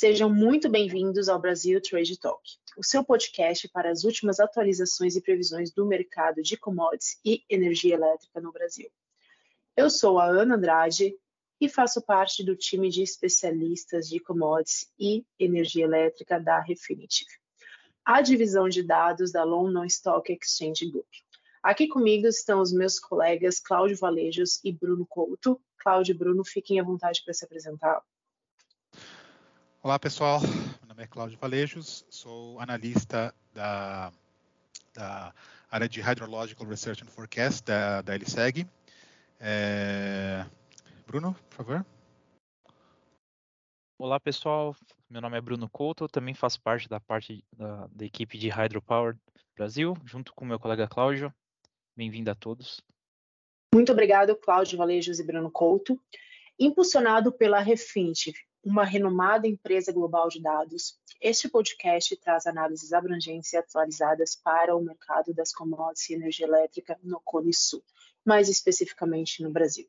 Sejam muito bem-vindos ao Brasil Trade Talk, o seu podcast para as últimas atualizações e previsões do mercado de commodities e energia elétrica no Brasil. Eu sou a Ana Andrade e faço parte do time de especialistas de commodities e energia elétrica da Refinitiv, a divisão de dados da London Stock Exchange Group. Aqui comigo estão os meus colegas Cláudio Valejos e Bruno Couto. Cláudio e Bruno, fiquem à vontade para se apresentar. Olá, pessoal. Meu nome é Cláudio Valejos, sou analista da, da área de Hydrological Research and Forecast da, da LSEG. É... Bruno, por favor. Olá, pessoal. Meu nome é Bruno Couto, também faço parte da parte da, da equipe de Hydropower Brasil, junto com meu colega Cláudio. Bem-vindo a todos. Muito obrigado, Cláudio Valejos e Bruno Couto. Impulsionado pela Refinitiv, uma renomada empresa global de dados, este podcast traz análises abrangentes e atualizadas para o mercado das commodities e energia elétrica no Cone Sul, mais especificamente no Brasil.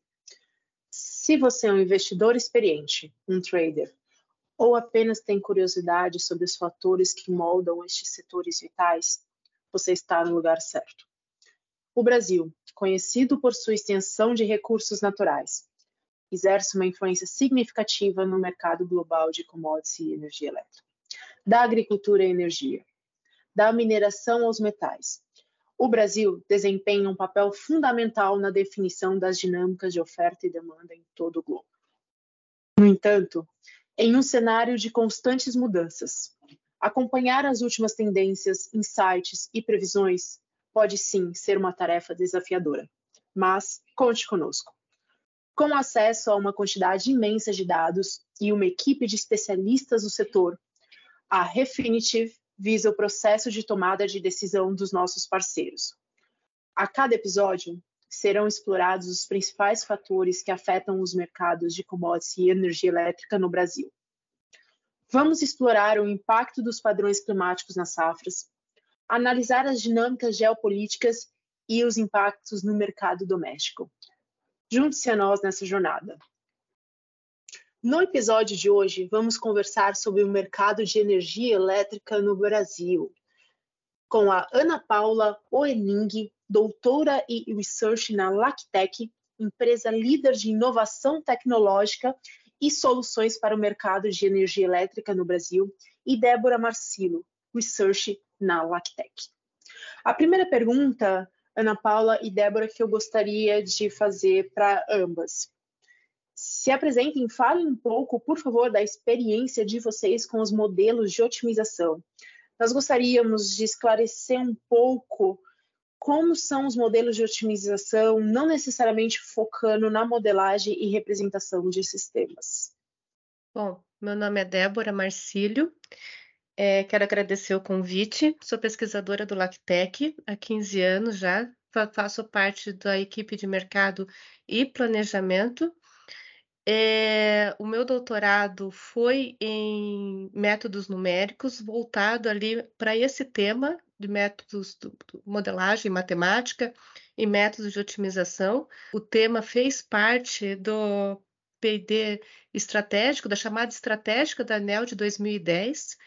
Se você é um investidor experiente, um trader, ou apenas tem curiosidade sobre os fatores que moldam estes setores vitais, você está no lugar certo. O Brasil, conhecido por sua extensão de recursos naturais, exerce uma influência significativa no mercado global de commodities e energia elétrica, da agricultura e energia, da mineração aos metais. O Brasil desempenha um papel fundamental na definição das dinâmicas de oferta e demanda em todo o globo. No entanto, em um cenário de constantes mudanças, acompanhar as últimas tendências, insights e previsões pode sim ser uma tarefa desafiadora. Mas conte conosco. Com acesso a uma quantidade imensa de dados e uma equipe de especialistas do setor, a Refinitiv visa o processo de tomada de decisão dos nossos parceiros. A cada episódio, serão explorados os principais fatores que afetam os mercados de commodities e energia elétrica no Brasil. Vamos explorar o impacto dos padrões climáticos nas safras, analisar as dinâmicas geopolíticas e os impactos no mercado doméstico. Junte-se a nós nessa jornada. No episódio de hoje, vamos conversar sobre o mercado de energia elétrica no Brasil, com a Ana Paula Oening, doutora e research na Lactec, empresa líder de inovação tecnológica e soluções para o mercado de energia elétrica no Brasil, e Débora Marcilo, research na Lactec. A primeira pergunta Ana Paula e Débora, que eu gostaria de fazer para ambas. Se apresentem, falem um pouco, por favor, da experiência de vocês com os modelos de otimização. Nós gostaríamos de esclarecer um pouco como são os modelos de otimização, não necessariamente focando na modelagem e representação de sistemas. Bom, meu nome é Débora Marcílio, é, quero agradecer o convite. Sou pesquisadora do Lactec há 15 anos já. Faço parte da equipe de mercado e planejamento. É, o meu doutorado foi em métodos numéricos, voltado ali para esse tema de métodos de modelagem, matemática e métodos de otimização. O tema fez parte do P&D estratégico, da chamada estratégica da ANEL de 2010,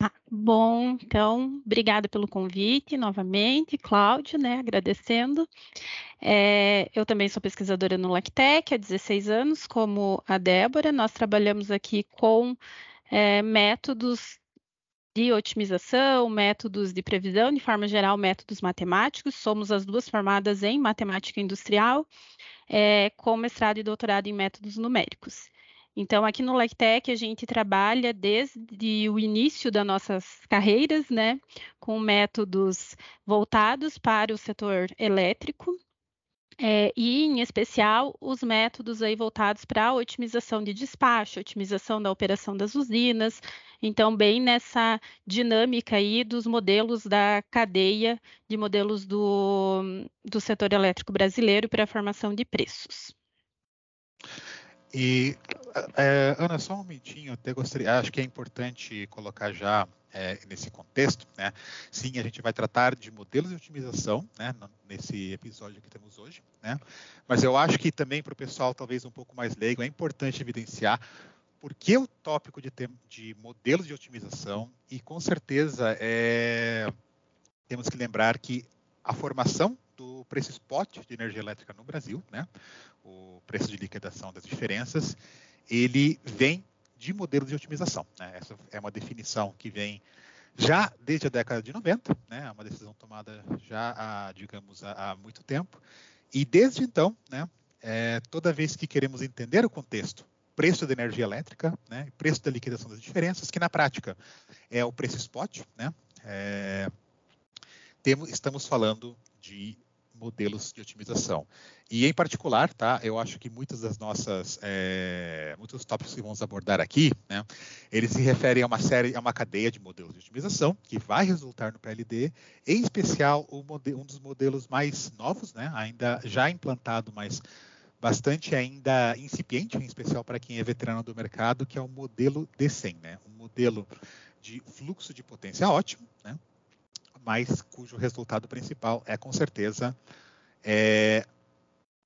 ah, bom, então, obrigada pelo convite novamente, Cláudio, né, agradecendo. É, eu também sou pesquisadora no Lactec há 16 anos, como a Débora. Nós trabalhamos aqui com é, métodos de otimização, métodos de previsão, de forma geral, métodos matemáticos. Somos as duas formadas em matemática industrial, é, com mestrado e doutorado em métodos numéricos. Então, aqui no LecTech, a gente trabalha desde o início das nossas carreiras, né, com métodos voltados para o setor elétrico, é, e, em especial, os métodos aí voltados para a otimização de despacho, otimização da operação das usinas, então, bem nessa dinâmica aí dos modelos da cadeia de modelos do, do setor elétrico brasileiro para a formação de preços. E, é, Ana, só um momentinho, até gostaria, acho que é importante colocar já é, nesse contexto, né? Sim, a gente vai tratar de modelos de otimização, né, nesse episódio que temos hoje, né? Mas eu acho que também para o pessoal talvez um pouco mais leigo é importante evidenciar por que o tópico de, de modelos de otimização? E com certeza é, temos que lembrar que a formação do preço spot de energia elétrica no Brasil, né, o preço de liquidação das diferenças, ele vem de modelos de otimização. Né? Essa é uma definição que vem já desde a década de 90, né? É uma decisão tomada já há, digamos, há, muito tempo. E desde então, né, é, toda vez que queremos entender o contexto, preço da energia elétrica, né, preço da liquidação das diferenças, que na prática é o preço spot, né, é, temos, estamos falando de modelos de otimização. E em particular, tá, eu acho que muitas das nossas, é, muitos tópicos que vamos abordar aqui, né, eles se referem a uma série, a uma cadeia de modelos de otimização que vai resultar no PLD, em especial um dos modelos mais novos, né, ainda já implantado, mas bastante ainda incipiente, em especial para quem é veterano do mercado, que é o modelo D100, né, um modelo de fluxo de potência ótimo, né, mas cujo resultado principal é, com certeza, é,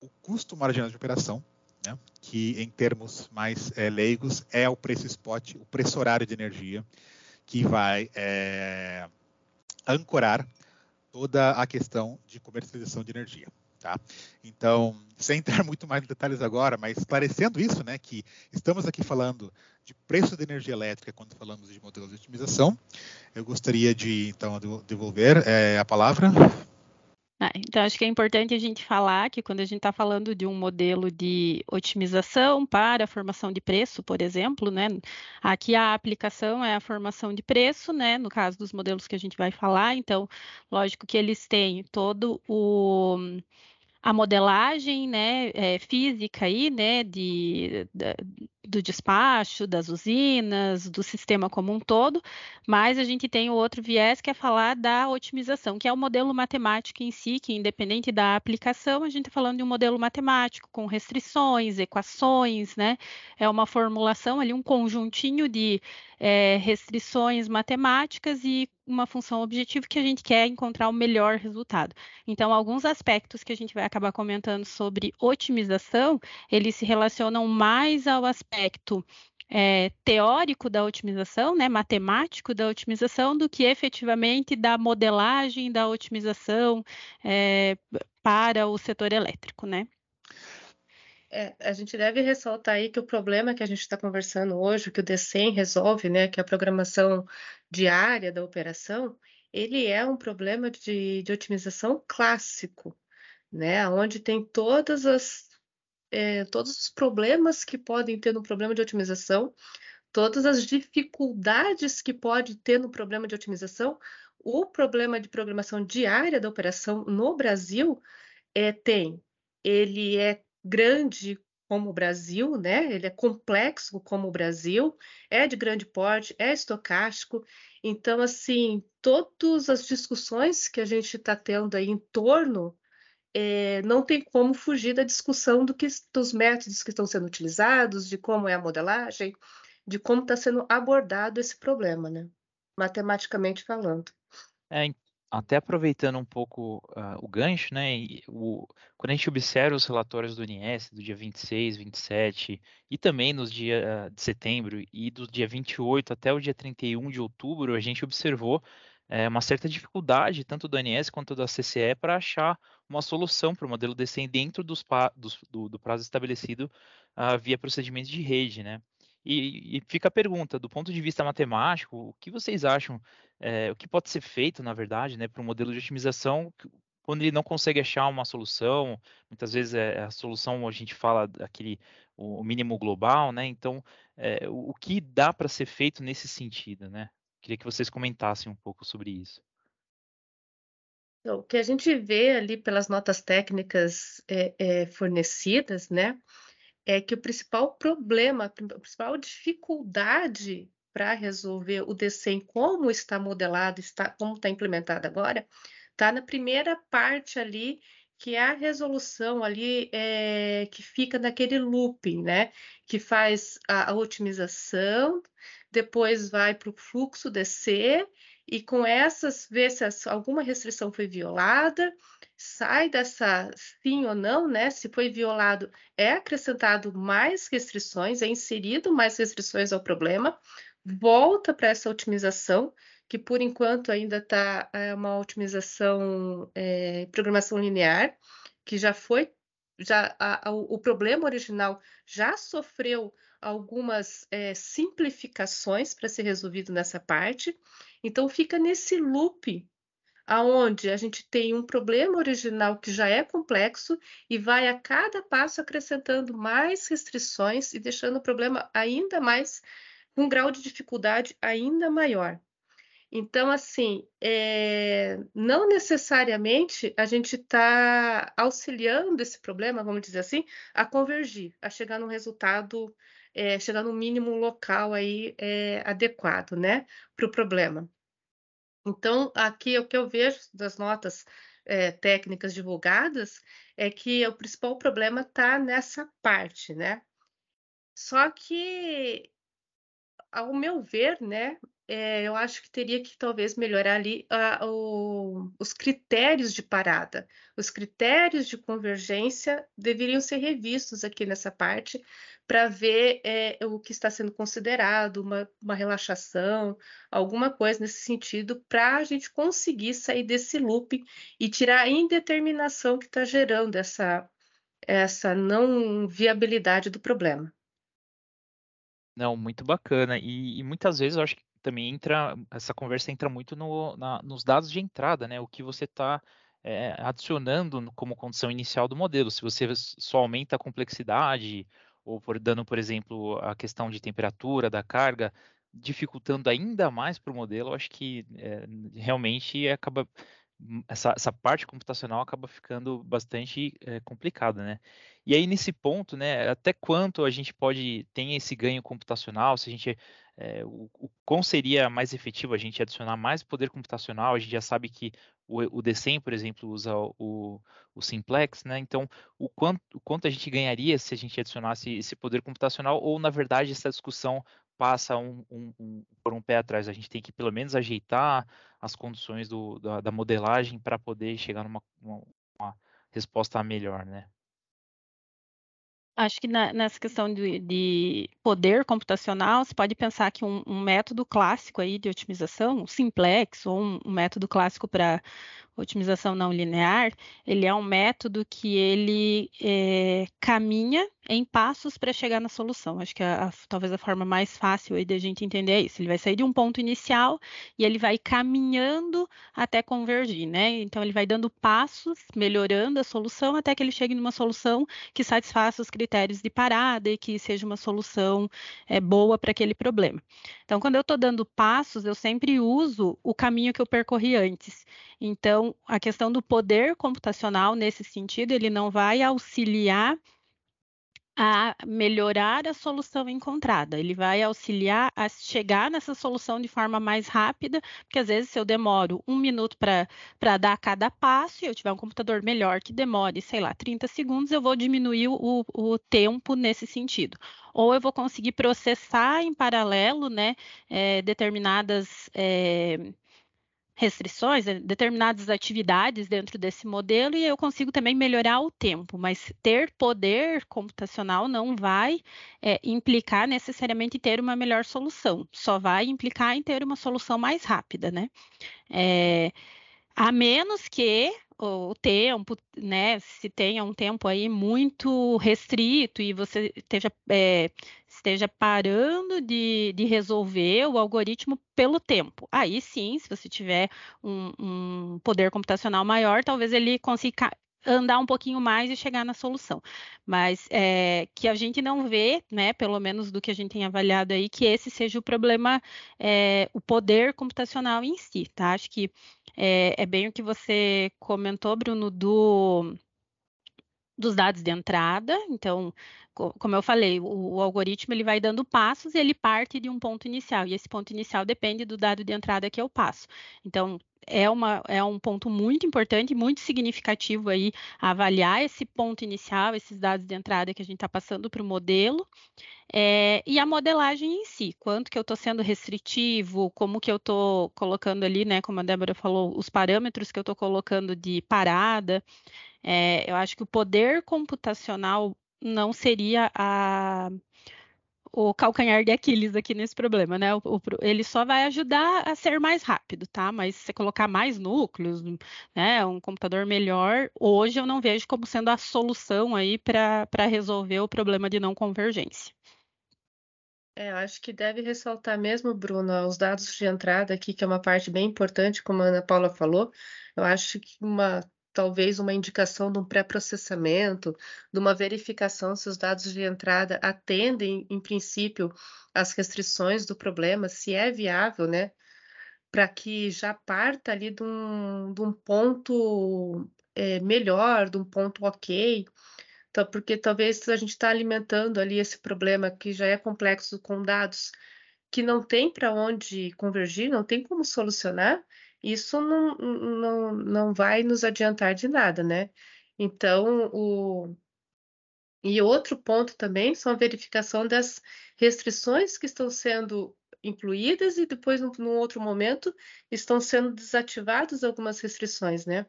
o custo marginal de operação, né, que em termos mais é, leigos é o preço spot, o preço horário de energia, que vai é, ancorar toda a questão de comercialização de energia. Tá? Então, sem entrar muito mais em detalhes agora, mas esclarecendo isso, né, que estamos aqui falando de preço de energia elétrica quando falamos de modelos de otimização, eu gostaria de, então, devolver é, a palavra. Ah, então, acho que é importante a gente falar que quando a gente está falando de um modelo de otimização para a formação de preço, por exemplo, né, aqui a aplicação é a formação de preço, né, no caso dos modelos que a gente vai falar, então, lógico que eles têm todo o a modelagem né, é, física aí, né, de, do despacho, das usinas, do sistema como um todo, mas a gente tem o outro viés que é falar da otimização, que é o modelo matemático em si, que independente da aplicação, a gente está falando de um modelo matemático com restrições, equações, né, é uma formulação ali, um conjuntinho de é, restrições matemáticas e uma função objetiva que a gente quer encontrar o melhor resultado. Então, alguns aspectos que a gente vai acabar comentando sobre otimização, eles se relacionam mais ao aspecto é, teórico da otimização, né, matemático da otimização, do que efetivamente da modelagem da otimização é, para o setor elétrico, né? É, a gente deve ressaltar aí que o problema que a gente está conversando hoje, que o DCEM resolve, né, que é a programação diária da operação, ele é um problema de, de otimização clássico, né, onde tem todas as, é, todos os problemas que podem ter no problema de otimização, todas as dificuldades que pode ter no problema de otimização, o problema de programação diária da operação no Brasil é, tem, ele é grande como o Brasil, né? Ele é complexo como o Brasil, é de grande porte, é estocástico. Então, assim, todas as discussões que a gente está tendo aí em torno é, não tem como fugir da discussão do que, dos métodos que estão sendo utilizados, de como é a modelagem, de como está sendo abordado esse problema, né? Matematicamente falando. É, até aproveitando um pouco uh, o gancho, né? O, quando a gente observa os relatórios do INS do dia 26, 27 e também nos dias uh, de setembro e do dia 28 até o dia 31 de outubro, a gente observou uh, uma certa dificuldade, tanto do INS quanto da CCE, para achar uma solução para o modelo DC dentro dos, dos, do, do, prazo estabelecido uh, via procedimento de rede, né? E, e, fica a pergunta, do ponto de vista matemático, o que vocês acham, é, o que pode ser feito, na verdade, né, para um modelo de otimização quando ele não consegue achar uma solução, muitas vezes é, a solução, a gente fala daquele, o mínimo global, né, então, é, o, o que dá para ser feito nesse sentido, né? Queria que vocês comentassem um pouco sobre isso. Então, o que a gente vê ali pelas notas técnicas é, fornecidas, né, é que o principal problema, a principal dificuldade para resolver o DCEM como está modelado, está, como está implementado agora, está na primeira parte ali, que é a resolução ali é, que fica naquele looping, né? Que faz a, a otimização, depois vai para o fluxo DC e com essas ver se alguma restrição foi violada, sai dessa sim ou não, né? Se foi violado, é acrescentado mais restrições, é inserido mais restrições ao problema, volta para essa otimização, que por enquanto ainda está é uma otimização é, programação linear, que já foi, já a, a, o problema original já sofreu algumas é, simplificações para ser resolvido nessa parte. Então fica nesse loop aonde a gente tem um problema original que já é complexo e vai a cada passo acrescentando mais restrições e deixando o problema ainda mais com um grau de dificuldade ainda maior. Então, assim, é, não necessariamente a gente está auxiliando esse problema, vamos dizer assim, a convergir, a chegar num resultado, é, chegar no mínimo local aí é, adequado, né, para o problema. Então, aqui o que eu vejo das notas é, técnicas divulgadas é que o principal problema está nessa parte, né? Só que, ao meu ver, né, é, eu acho que teria que talvez melhorar ali uh, o, os critérios de parada. Os critérios de convergência deveriam ser revistos aqui nessa parte para ver é, o que está sendo considerado, uma, uma relaxação, alguma coisa nesse sentido, para a gente conseguir sair desse loop e tirar a indeterminação que está gerando essa, essa não viabilidade do problema. Não, muito bacana. E, e, muitas vezes eu acho que também entra, essa conversa entra muito no, na, nos dados de entrada, né? O que você está é, eh, adicionando como condição inicial do modelo. Se você só aumenta a complexidade, ou por, dando, por exemplo, a questão de temperatura da carga, dificultando ainda mais para o modelo, eu acho que é, realmente acaba essa, essa, parte computacional acaba ficando bastante é, complicada, né? E aí nesse ponto, né, até quanto a gente pode ter esse ganho computacional, se a gente é, o, o quão seria mais efetivo a gente adicionar mais poder computacional, a gente já sabe que o, o por exemplo, usa o, o Simplex, né? Então, o quanto, o quanto a gente ganharia se a gente adicionasse esse poder computacional, ou na verdade essa discussão passa um, um, um, por um pé atrás. A gente tem que pelo menos ajeitar as condições do, da, da, modelagem para poder chegar numa uma, uma resposta melhor, né? Acho que na, nessa questão de, de, poder computacional, você pode pensar que um, um, método clássico aí de otimização, um simplex, ou um, um método clássico para otimização não linear, ele é um método que ele é, caminha em passos para chegar na solução. Acho que a, a, talvez a forma mais fácil aí de a gente entender é isso. Ele vai sair de um ponto inicial e ele vai caminhando até convergir, né? Então ele vai dando passos, melhorando a solução até que ele chegue numa solução que satisfaça os critérios de parada e que seja uma solução é, boa para aquele problema. Então, quando eu estou dando passos, eu sempre uso o caminho que eu percorri antes. Então, a questão do poder computacional nesse sentido, ele não vai auxiliar a melhorar a solução encontrada. Ele vai auxiliar a chegar nessa solução de forma mais rápida, porque às vezes se eu demoro um minuto para dar cada passo e eu tiver um computador melhor que demore, sei lá, 30 segundos, eu vou diminuir o, o tempo nesse sentido. Ou eu vou conseguir processar em paralelo, né, é, determinadas é, restrições, né, determinadas atividades dentro desse modelo e eu consigo também melhorar o tempo, mas ter poder computacional não vai é, implicar necessariamente ter uma melhor solução, só vai implicar em ter uma solução mais rápida, né? É, a menos que o tempo, né, se tenha um tempo aí muito restrito e você esteja, é, esteja parando de, de, resolver o algoritmo pelo tempo. Aí sim, se você tiver um, um poder computacional maior, talvez ele consiga andar um pouquinho mais e chegar na solução. Mas é, que a gente não vê, né, pelo menos do que a gente tem avaliado aí, que esse seja o problema, é, o poder computacional em si, tá? Acho que é, é bem o que você comentou, Bruno, do dos dados de entrada. Então, como eu falei, o, o, algoritmo ele vai dando passos e ele parte de um ponto inicial. E esse ponto inicial depende do dado de entrada que eu passo. Então, é, uma, é um ponto muito importante, muito significativo aí avaliar esse ponto inicial, esses dados de entrada que a gente está passando para o modelo, é, e a modelagem em si, quanto que eu estou sendo restritivo, como que eu estou colocando ali, né, como a Débora falou, os parâmetros que eu estou colocando de parada. É, eu acho que o poder computacional não seria a, o calcanhar de Aquiles aqui nesse problema, né? O, o, ele só vai ajudar a ser mais rápido, tá? Mas se você colocar mais núcleos, né, um computador melhor, hoje eu não vejo como sendo a solução aí para resolver o problema de não convergência. É, acho que deve ressaltar mesmo, Bruno, os dados de entrada aqui, que é uma parte bem importante, como a Ana Paula falou. Eu acho que uma talvez uma indicação de um pré-processamento, de uma verificação se os dados de entrada atendem, em princípio, às restrições do problema, se é viável, né? Para que já parta ali de um, de um ponto é, melhor, de um ponto ok. Então, porque talvez a gente está alimentando ali esse problema que já é complexo com dados que não tem para onde convergir, não tem como solucionar, isso não, não, não vai nos adiantar de nada, né? Então, o... E outro ponto também são a verificação das restrições que estão sendo incluídas e depois, num outro momento, estão sendo desativadas algumas restrições, né?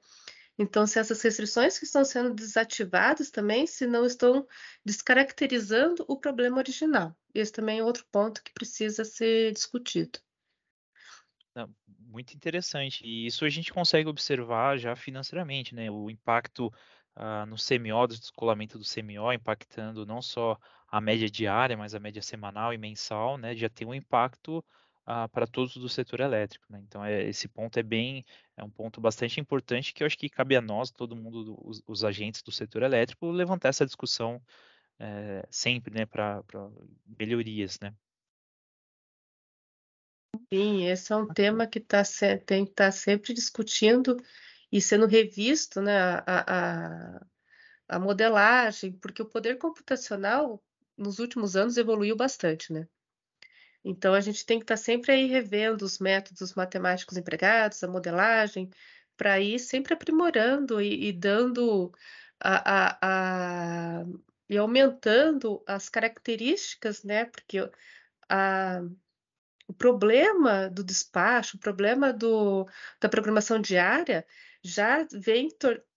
Então, se essas restrições que estão sendo desativadas também, se não estão descaracterizando o problema original. Esse também é outro ponto que precisa ser discutido. Muito interessante. E isso a gente consegue observar já financeiramente, né? O impacto uh, no CMO, do descolamento do CMO, impactando não só a média diária, mas a média semanal e mensal, né? Já tem um impacto uh, para todos do setor elétrico, né? Então, é, esse ponto é bem, é um ponto bastante importante que eu acho que cabe a nós, todo mundo, os, os agentes do setor elétrico, levantar essa discussão é, sempre, né? Para melhorias, né? Sim, esse é um tema que tá, tem que estar tá sempre discutindo e sendo revisto, né, a, a, a modelagem, porque o poder computacional nos últimos anos evoluiu bastante, né? Então a gente tem que estar tá sempre aí revendo os métodos matemáticos empregados, a modelagem, para ir sempre aprimorando e, e dando a, a, a, e aumentando as características, né? Porque a, o problema do despacho, o problema do, da programação diária já vem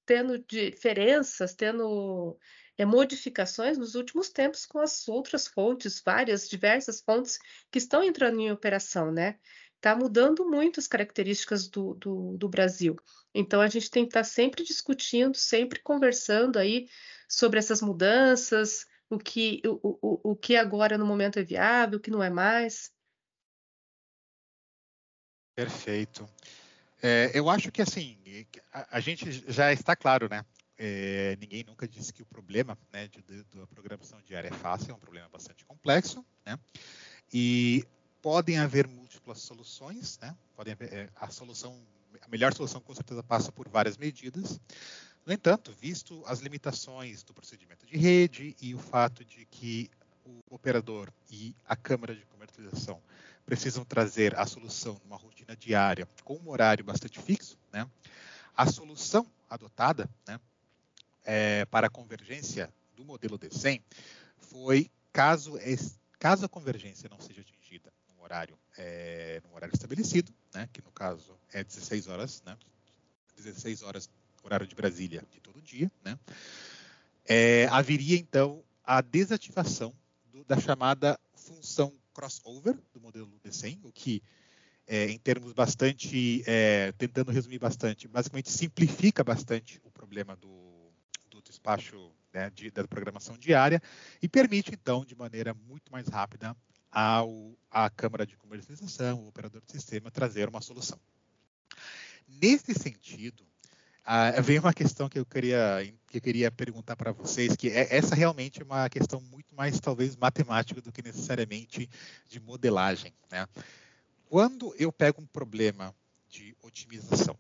tendo diferenças, tendo modificações nos últimos tempos com as outras fontes, várias, diversas fontes que estão entrando em operação, né? Está mudando muito as características do, do, do, Brasil. Então, a gente tem que estar tá sempre discutindo, sempre conversando aí sobre essas mudanças, o que, o, o, o que agora no momento é viável, o que não é mais. Perfeito. É, eu acho que assim, a, a, gente já está claro, né? É, ninguém nunca disse que o problema né, de, de, da programação diária é fácil, é um problema bastante complexo, né? E podem haver múltiplas soluções, né? Podem haver, é, a solução, a melhor solução com certeza passa por várias medidas. No entanto, visto as limitações do procedimento de rede e o fato de que o operador e a câmara de comercialização precisam trazer a solução numa rotina diária com um horário bastante fixo, né? A solução adotada, né, é, para a convergência do modelo D100 foi caso caso a convergência não seja atingida num horário é, num horário estabelecido, né, que no caso é 16 horas, né, 16 horas horário de Brasília de todo dia, né, é, haveria então a desativação do, da chamada função crossover do modelo D100, o que, é, em termos bastante, é, tentando resumir bastante, basicamente simplifica bastante o problema do, despacho né, de, da programação diária e permite, então, de maneira muito mais rápida, ao, à Câmara de Comercialização, o operador de sistema, trazer uma solução. Nesse sentido, ah, vem uma questão que eu queria, que eu queria perguntar para vocês, que é, essa realmente é uma questão muito mais, talvez, matemática do que necessariamente de modelagem. Né? Quando eu pego um problema de otimização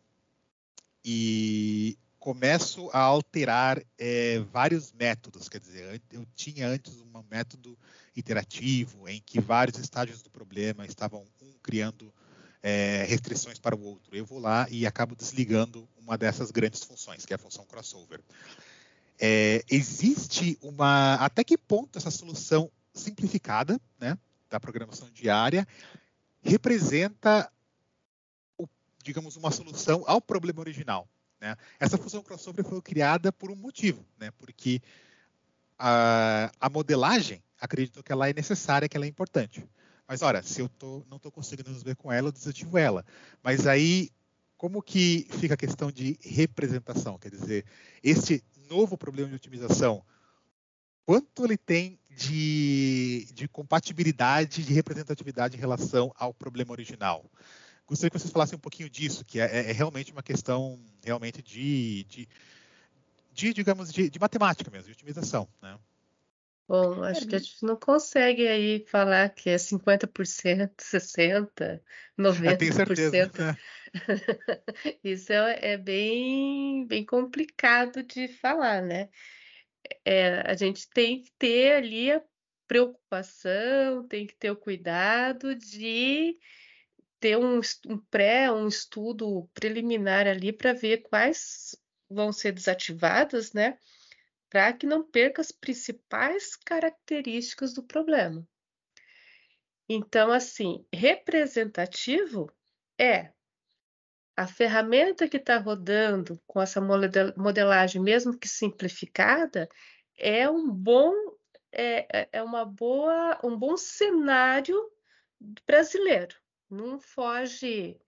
e começo a alterar é, vários métodos, quer dizer, eu tinha antes um método iterativo em que vários estágios do problema estavam um criando é, restrições para o outro. Eu vou lá e acabo desligando uma dessas grandes funções, que é a função crossover. É, existe uma. Até que ponto essa solução simplificada né, da programação diária representa, digamos, uma solução ao problema original? Né? Essa função crossover foi criada por um motivo, né? porque a, a modelagem acredito que ela é necessária, que ela é importante. Mas, olha, se eu tô, não estou conseguindo resolver com ela, eu desativo ela. Mas aí, como que fica a questão de representação? Quer dizer, este novo problema de otimização, quanto ele tem de, de compatibilidade, de representatividade em relação ao problema original? Gostaria que vocês falassem um pouquinho disso, que é, é realmente uma questão realmente de, de, de digamos, de, de, matemática mesmo, de otimização, né? Bom, acho que a gente não consegue aí falar que é 50%, 60%, 90%. Eu tenho certeza. Isso é, é, bem, bem complicado de falar, né? É, a gente tem que ter ali a preocupação, tem que ter o cuidado de ter um, um pré, um estudo preliminar ali para ver quais vão ser desativadas, né? Para que não perca as principais características do problema. Então, assim, representativo é a ferramenta que está rodando com essa modelagem, mesmo que simplificada, é um bom é, é, é uma boa um bom cenário brasileiro. Não foge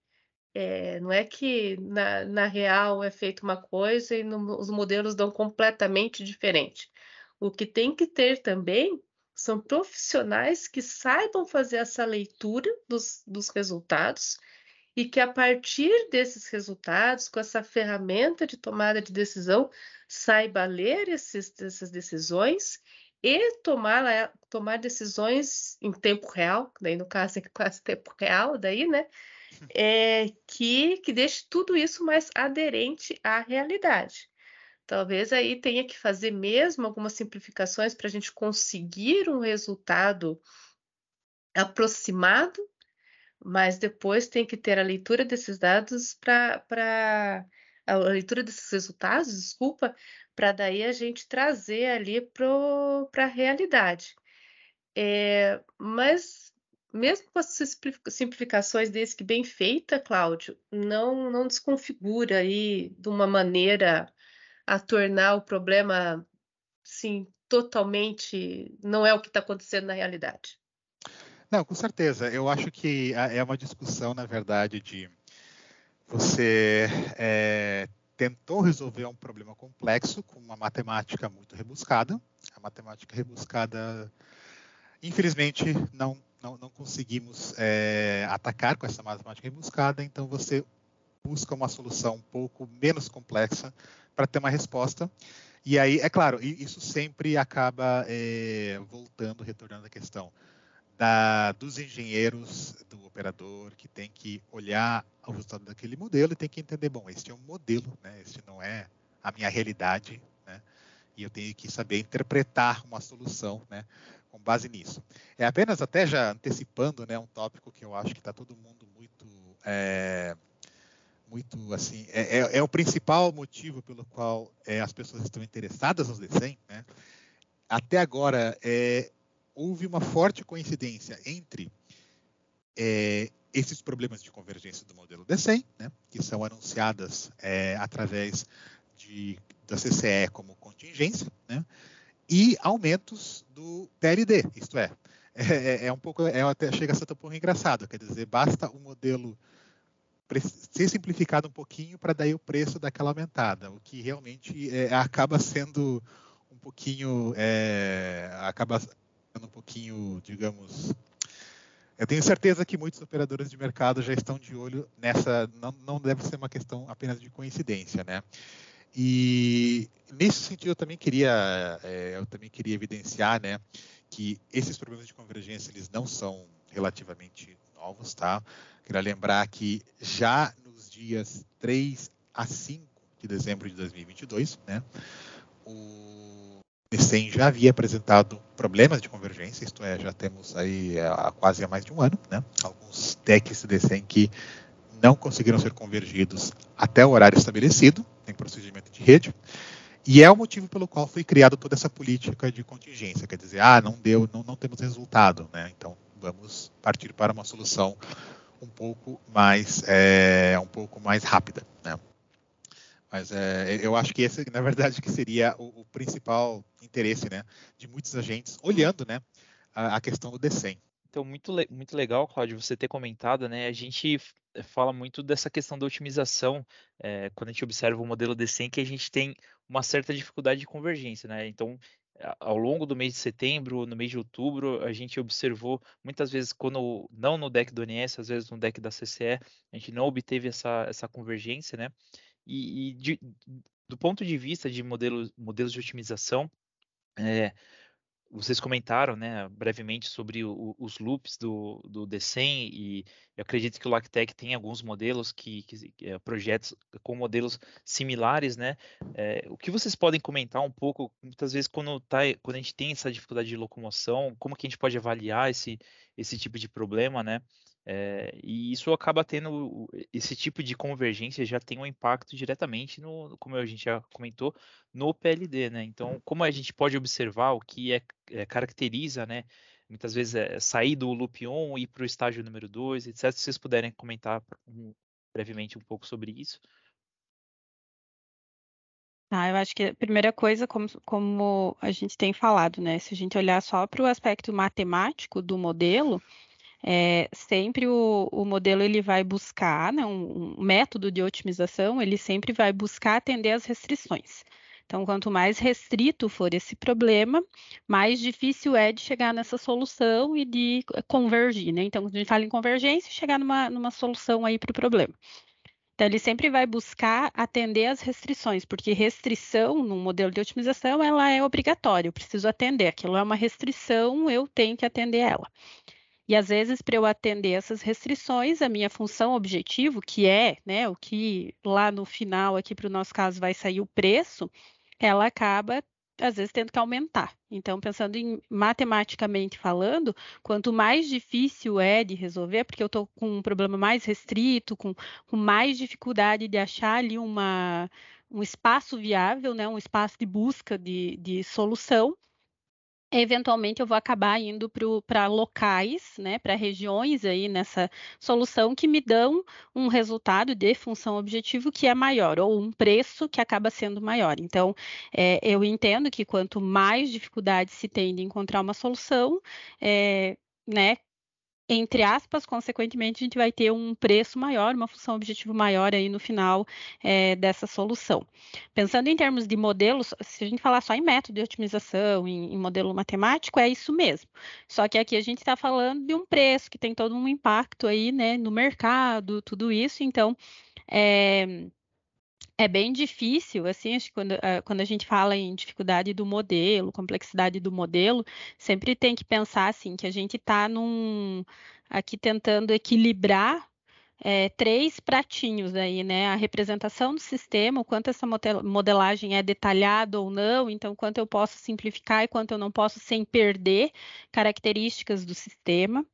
é, não é que na, na, real é feita uma coisa e no, os modelos dão completamente diferente. O que tem que ter também são profissionais que saibam fazer essa leitura dos, dos resultados e que a partir desses resultados, com essa ferramenta de tomada de decisão, saiba ler esses, essas decisões e tomar, tomar decisões em tempo real, daí no caso é quase tempo real, daí, né? é, que, que deixe tudo isso mais aderente à realidade. Talvez aí tenha que fazer mesmo algumas simplificações para a gente conseguir um resultado aproximado, mas depois tem que ter a leitura desses dados para a leitura desses resultados, desculpa, para daí a gente trazer ali para a realidade. É, mas mesmo com as simplificações desse que bem feita, Cláudio, não, não desconfigura aí de uma maneira a tornar o problema, sim, totalmente não é o que está acontecendo na realidade. Não, com certeza. Eu acho que é uma discussão, na verdade, de você é, tentou resolver um problema complexo com uma matemática muito rebuscada. A matemática rebuscada, infelizmente, não não, não conseguimos é, atacar com essa matemática rebuscada, então você busca uma solução um pouco menos complexa para ter uma resposta. E aí, é claro, isso sempre acaba é, voltando, retornando à questão da, dos engenheiros, do operador, que tem que olhar o resultado daquele modelo e tem que entender, bom, este é um modelo, né? este não é a minha realidade, né? e eu tenho que saber interpretar uma solução, né? com base nisso. É apenas até já antecipando, né, um tópico que eu acho que está todo mundo muito, é, muito assim, é, é, é, o principal motivo pelo qual é, as pessoas estão interessadas nos DCEM, né? Até agora, é, houve uma forte coincidência entre é, esses problemas de convergência do modelo DCEM, né, que são anunciadas é, através de, da CCE como contingência, né, e aumentos do PLD, isto é, é, é, é um pouco, é até chega a ser um pouco engraçado, quer dizer, basta o modelo ser simplificado um pouquinho para daí o preço daquela aumentada, o que realmente é, acaba sendo um pouquinho, é, acaba sendo um pouquinho, digamos, eu tenho certeza que muitos operadores de mercado já estão de olho nessa, não, não deve ser uma questão apenas de coincidência, né? E nesse sentido eu também queria, é, eu também queria evidenciar, né, que esses problemas de convergência eles não são relativamente novos, tá? Queria lembrar que já nos dias 3 a 5 de dezembro de 2022, né, o DCEM já havia apresentado problemas de convergência, isto é, já temos aí há quase mais de um ano, né, alguns decks de DCEM que não conseguiram ser convergidos até o horário estabelecido, em procedimento de rede, e é o motivo pelo qual foi criada toda essa política de contingência, quer dizer, ah, não deu, não, não temos resultado, né? Então vamos partir para uma solução um pouco mais, é, um pouco mais rápida, né? Mas é, eu acho que esse, na verdade, que seria o, o, principal interesse, né, de muitos agentes olhando, né, a, a questão do DECEM. Então, muito, muito legal, Cláudio, você ter comentado, né? A gente fala muito dessa questão da otimização é, quando a gente observa o modelo DCEM, que a gente tem uma certa dificuldade de convergência, né? Então, ao longo do mês de setembro, no mês de outubro, a gente observou muitas vezes, quando não no deck do ONS, às vezes no deck da CCE, a gente não obteve essa, essa convergência, né? E, e de, do ponto de vista de modelos, modelos de otimização, é, vocês comentaram, né, brevemente sobre o, os loops do, do DCEM e eu acredito que o Lactec tem alguns modelos que, que, é, projetos com modelos similares, né? É, o que vocês podem comentar um pouco, muitas vezes quando, tá, quando a gente tem essa dificuldade de locomoção, como que a gente pode avaliar esse, esse tipo de problema, né? É, e isso acaba tendo esse tipo de convergência já tem um impacto diretamente no, como a gente já comentou, no PLD, né? Então, como a gente pode observar o que é, é caracteriza, né? Muitas vezes é sair do loop on e ir para o estágio número 2, etc. Se vocês puderem comentar um, brevemente um pouco sobre isso. Ah, eu acho que a primeira coisa, como, como a gente tem falado, né? Se a gente olhar só para o aspecto matemático do modelo, é, sempre o, o, modelo ele vai buscar, né, um, um, método de otimização, ele sempre vai buscar atender às restrições. Então, quanto mais restrito for esse problema, mais difícil é de chegar nessa solução e de convergir, né? Então, a gente fala em convergência, chegar numa, numa solução aí para o problema. Então, ele sempre vai buscar atender às restrições, porque restrição no modelo de otimização, ela é obrigatória, eu preciso atender. Aquilo é uma restrição, eu tenho que atender ela. E às vezes, para eu atender essas restrições, a minha função objetivo, que é né, o que lá no final, aqui para o nosso caso, vai sair o preço, ela acaba às vezes tendo que aumentar. Então, pensando em matematicamente falando, quanto mais difícil é de resolver, porque eu estou com um problema mais restrito, com, com mais dificuldade de achar ali uma, um espaço viável, né, um espaço de busca de, de solução, eventualmente eu vou acabar indo para locais, né, para regiões aí nessa solução que me dão um resultado de função objetivo que é maior, ou um preço que acaba sendo maior. Então, é, eu entendo que quanto mais dificuldade se tem de encontrar uma solução, é, né, entre aspas, consequentemente, a gente vai ter um preço maior, uma função objetivo maior aí no final é, dessa solução. Pensando em termos de modelos, se a gente falar só em método de otimização, em, em modelo matemático, é isso mesmo. Só que aqui a gente está falando de um preço que tem todo um impacto aí, né, no mercado, tudo isso, então. É, é bem difícil, assim, acho que quando, uh, quando a gente fala em dificuldade do modelo, complexidade do modelo, sempre tem que pensar assim que a gente está num aqui tentando equilibrar é, três pratinhos aí, né? A representação do sistema, o quanto essa modelagem é detalhada ou não, então quanto eu posso simplificar e quanto eu não posso sem perder características do sistema.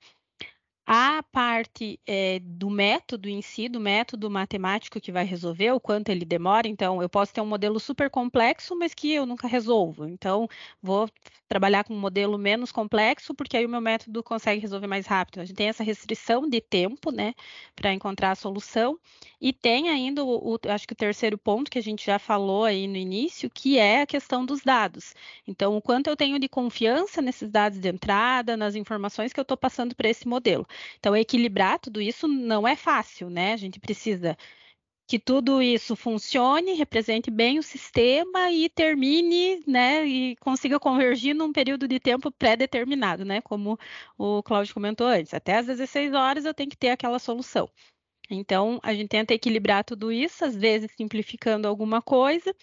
A parte é, do método em si, do método matemático que vai resolver, o quanto ele demora. Então, eu posso ter um modelo super complexo, mas que eu nunca resolvo. Então, vou trabalhar com um modelo menos complexo, porque aí o meu método consegue resolver mais rápido. A gente tem essa restrição de tempo, né, para encontrar a solução. E tem ainda, o, o, acho que o terceiro ponto que a gente já falou aí no início, que é a questão dos dados. Então, o quanto eu tenho de confiança nesses dados de entrada, nas informações que eu estou passando para esse modelo. Então, equilibrar tudo isso não é fácil, né? A gente precisa que tudo isso funcione, represente bem o sistema e termine, né, e consiga convergir num período de tempo pré-determinado, né, como o Cláudio comentou antes. Até às 16 horas eu tenho que ter aquela solução. Então, a gente tenta equilibrar tudo isso, às vezes simplificando alguma coisa,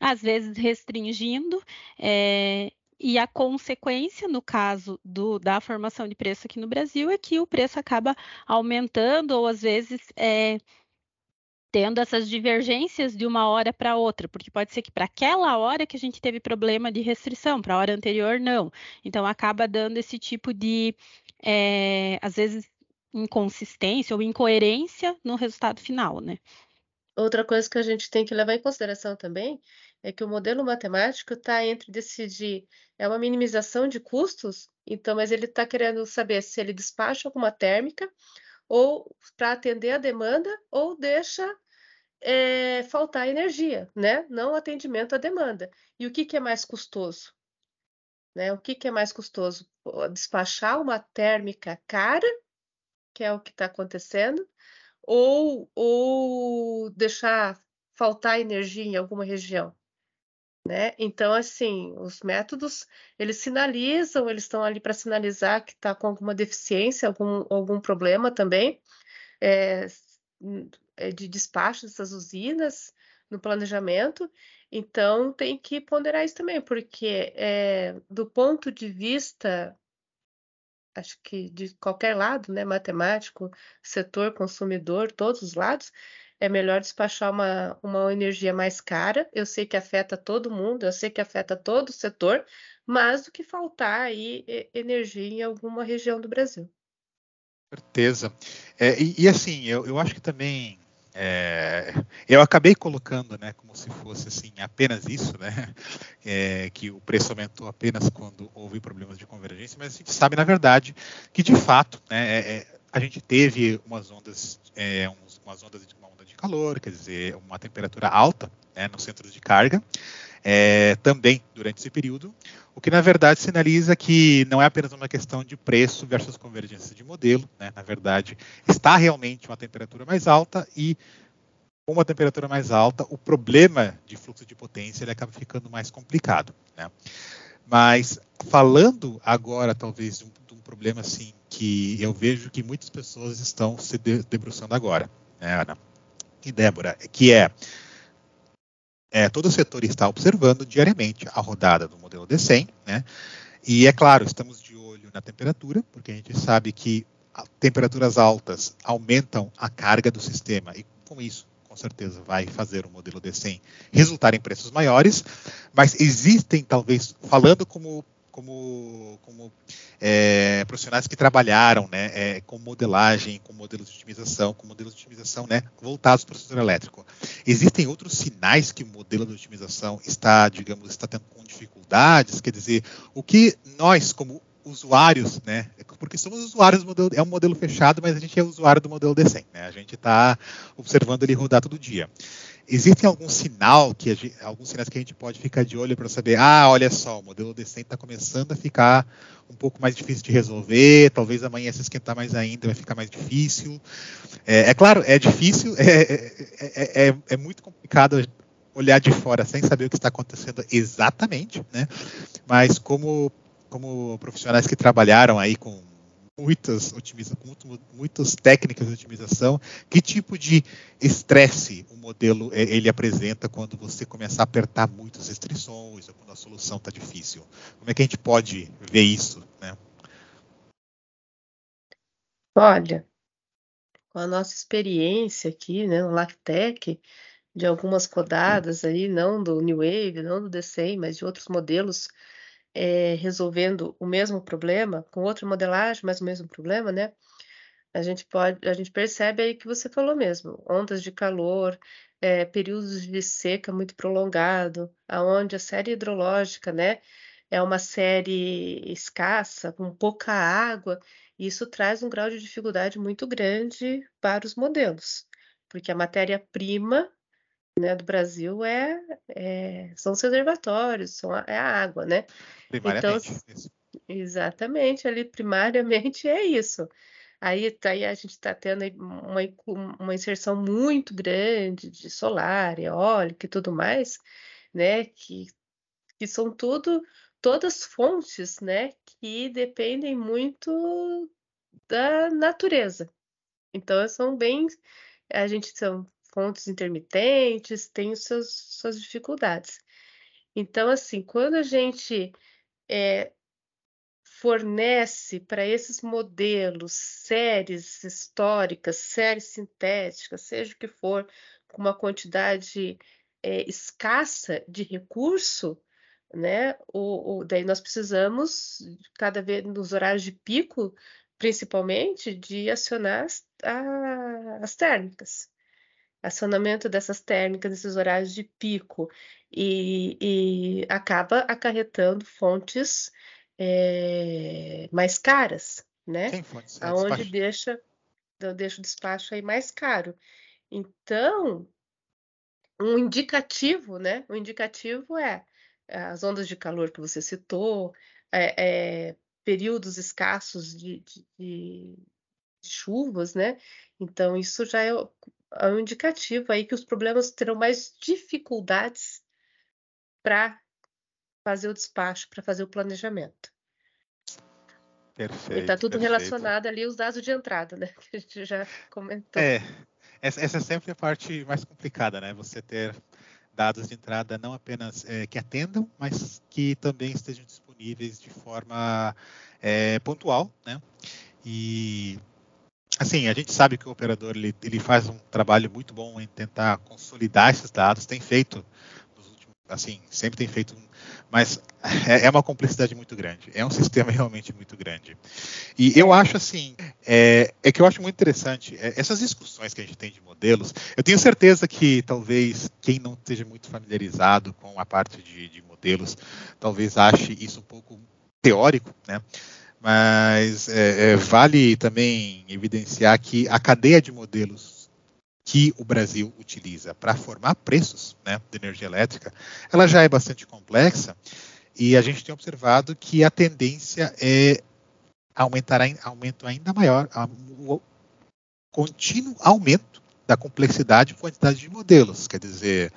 às vezes restringindo, é, e a consequência, no caso do, da formação de preço aqui no Brasil, é que o preço acaba aumentando ou às vezes é, tendo essas divergências de uma hora para outra, porque pode ser que para aquela hora que a gente teve problema de restrição, para a hora anterior não. Então acaba dando esse tipo de, é, às vezes, inconsistência ou incoerência no resultado final, né? Outra coisa que a gente tem que levar em consideração também é que o modelo matemático está entre decidir é uma minimização de custos, então, mas ele está querendo saber se ele despacha alguma térmica ou para atender a demanda ou deixa é, faltar energia, né? Não atendimento à demanda. E o que, que é mais custoso? Né? O que, que é mais custoso? Despachar uma térmica cara, que é o que está acontecendo, ou, ou deixar faltar energia em alguma região? Né? Então, assim, os métodos, eles sinalizam, eles estão ali para sinalizar que está com alguma deficiência, algum, algum problema também é, de despacho dessas usinas no planejamento. Então, tem que ponderar isso também, porque é, do ponto de vista, acho que de qualquer lado, né, matemático, setor, consumidor, todos os lados, é melhor despachar uma, uma energia mais cara. Eu sei que afeta todo mundo, eu sei que afeta todo o setor, mas do que faltar aí energia em alguma região do Brasil. Certeza. É, e, e, assim, eu, eu acho que também é, eu acabei colocando, né, como se fosse assim apenas isso, né, é, que o preço aumentou apenas quando houve problemas de convergência, mas a gente sabe na verdade que de fato, né, é, é a gente teve umas ondas, é, uns, umas ondas de calor, quer dizer, uma temperatura alta né, nos centros de carga, é, também durante esse período, o que na verdade sinaliza que não é apenas uma questão de preço versus convergência de modelo, né, na verdade está realmente uma temperatura mais alta e com uma temperatura mais alta, o problema de fluxo de potência ele acaba ficando mais complicado. Né? Mas falando agora, talvez, de um, de um, problema assim que eu vejo que muitas pessoas estão se debruçando agora, né, Ana? e Débora, que é, é todo o setor está observando diariamente a rodada do modelo D100, né? E é claro, estamos de olho na temperatura, porque a gente sabe que temperaturas altas aumentam a carga do sistema e com isso, com certeza, vai fazer o modelo D100 resultar em preços maiores, mas existem talvez, falando como como, como é, profissionais que trabalharam né, é, com modelagem, com modelos de otimização, com modelos de otimização né, voltados para o setor elétrico. Existem outros sinais que o modelo de otimização está, digamos, está tendo com dificuldades? Quer dizer, o que nós, como usuários, né? Porque somos usuários modelo, é um modelo fechado, mas a gente é usuário do modelo D100, né? A gente está observando ele rodar todo dia. Existem algum sinal que gente, alguns sinais que a gente pode ficar de olho para saber, ah, olha só, o modelo D100 está começando a ficar um pouco mais difícil de resolver, talvez amanhã se esquentar mais ainda vai ficar mais difícil. É, é claro, é difícil, é, é, é, é muito complicado olhar de fora sem saber o que está acontecendo exatamente, né? Mas como como profissionais que trabalharam aí com muitas otimizações, muitas técnicas de otimização, que tipo de estresse o modelo é, ele apresenta quando você começa a apertar muitas restrições ou quando a solução está difícil? Como é que a gente pode ver isso? Né? Olha, com a nossa experiência aqui, né, no Lactec, de algumas rodadas aí, não do New Wave, não do D100, mas de outros modelos é, resolvendo o mesmo problema, com outra modelagem, mas o mesmo problema, né? A gente pode, a gente percebe aí que você falou mesmo, ondas de calor, é, períodos de seca muito prolongado, aonde a série hidrológica, né, é uma série escassa, com pouca água, e isso traz um grau de dificuldade muito grande para os modelos, porque a matéria-prima né, do Brasil é, é, são os reservatórios, são a, é a água, né? Então, exatamente, ali primariamente é isso. Aí, tá, aí a gente está tendo uma, uma inserção muito grande de solar, eólica e tudo mais, né? Que, que são tudo todas fontes, né? Que dependem muito da natureza. Então, são bem. A gente são fontes intermitentes, tem seus, suas dificuldades. Então, assim, quando a gente é, fornece para esses modelos séries históricas, séries sintéticas, seja o que for, com uma quantidade é, escassa de recurso, né? O, o, daí nós precisamos, cada vez nos horários de pico, principalmente, de acionar as, a, as térmicas. Acionamento dessas térmicas nesses horários de pico e, e acaba acarretando fontes é, mais caras, né? Sim, fontes, Aonde despacho. deixa, deixa o despacho aí mais caro. Então, um indicativo, né? Um indicativo é as ondas de calor que você citou, é, é, períodos escassos de, de, de, chuvas, né? Então, isso já é, é um indicativo aí que os problemas terão mais dificuldades para fazer o despacho, para fazer o planejamento. Perfeito. E está tudo perfeito. relacionado ali aos dados de entrada, né? Que a gente já comentou. É, essa, essa é sempre a parte mais complicada, né? Você ter dados de entrada não apenas é, que atendam, mas que também estejam disponíveis de forma é, pontual, né? E assim, a gente sabe que o operador ele, ele faz um trabalho muito bom em tentar consolidar esses dados, tem feito assim, sempre tem feito, mas é, é, uma complexidade muito grande, é um sistema realmente muito grande. E eu acho assim, é, é que eu acho muito interessante é, essas discussões que a gente tem de modelos. Eu tenho certeza que talvez quem não esteja muito familiarizado com a parte de, de modelos, talvez ache isso um pouco teórico, né? Mas é, é, vale também evidenciar que a cadeia de modelos que o Brasil utiliza para formar preços né, de energia elétrica, ela já é bastante complexa e a gente tem observado que a tendência é aumentar aumento ainda maior, o contínuo aumento da complexidade e quantidade de modelos. Quer dizer,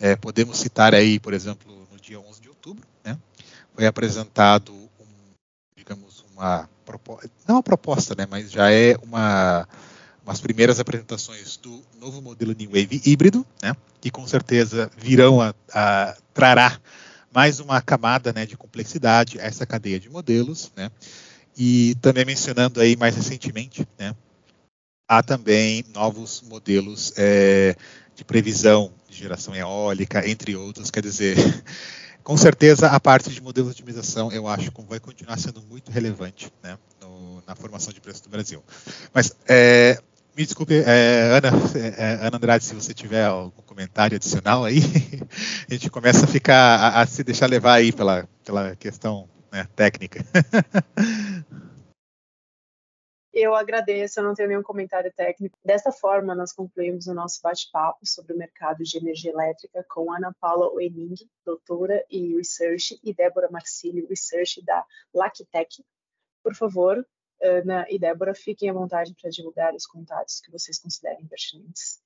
é, podemos citar aí, por exemplo, no dia 11 de outubro, né, foi apresentado, uma não uma proposta, né, mas já é uma as primeiras apresentações do novo modelo New Wave híbrido, né, que com certeza virão a, a trará mais uma camada né, de complexidade a essa cadeia de modelos, né, e também mencionando aí mais recentemente, né, há também novos modelos é, de previsão de geração eólica, entre outros, quer dizer, com certeza a parte de modelos de otimização eu acho que vai continuar sendo muito relevante né, no, na formação de preço do Brasil. Mas é, me desculpe, é, Ana, é, Ana Andrade, se você tiver algum comentário adicional aí, a gente começa a ficar, a, a se deixar levar aí pela, pela questão né, técnica. Eu agradeço, eu não tenho nenhum comentário técnico. Dessa forma, nós concluímos o nosso bate-papo sobre o mercado de energia elétrica com Ana Paula Oening, doutora e research, e Débora Marcílio, research da Lactec. Por favor, Ana e Débora, fiquem à vontade para divulgar os contatos que vocês considerem pertinentes.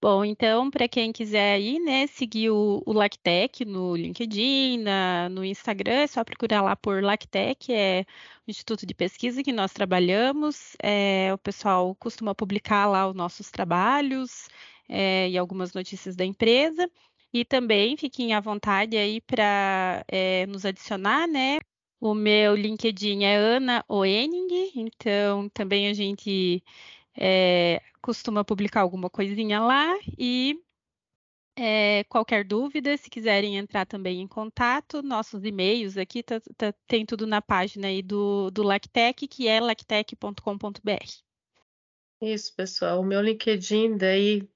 Bom, então, para quem quiser aí, né, seguir o, o Lactec no LinkedIn, na, no Instagram, é só procurar lá por Lactec, é o instituto de pesquisa que nós trabalhamos. É, o pessoal costuma publicar lá os nossos trabalhos é, e algumas notícias da empresa. E também fiquem à vontade aí para é, nos adicionar, né? O meu LinkedIn é Ana Oening, então também a gente é, costuma publicar alguma coisinha lá e é, qualquer dúvida, se quiserem entrar também em contato, nossos e-mails aqui tá, tá, tem tudo na página aí do, do Lactec, que é lactec.com.br. Isso, pessoal. O meu LinkedIn daí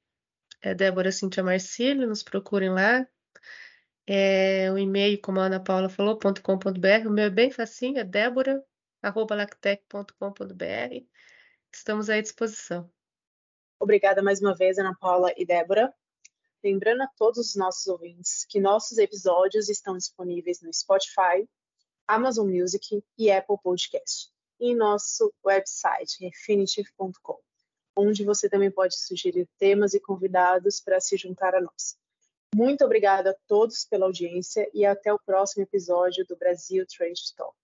é Débora Cintia Marcílio, nos procurem lá. É, o e-mail, como a Ana Paula falou, .com.br. O meu é bem facinho, é débora.lactec.com.br. Estamos à disposição. Obrigada mais uma vez, Ana Paula e Débora. Lembrando a todos os nossos ouvintes que nossos episódios estão disponíveis no Spotify, Amazon Music e Apple Podcast. E em nosso website, refinitiv.com, onde você também pode sugerir temas e convidados para se juntar a nós. Muito obrigada a todos pela audiência e até o próximo episódio do Brasil Trade Talk.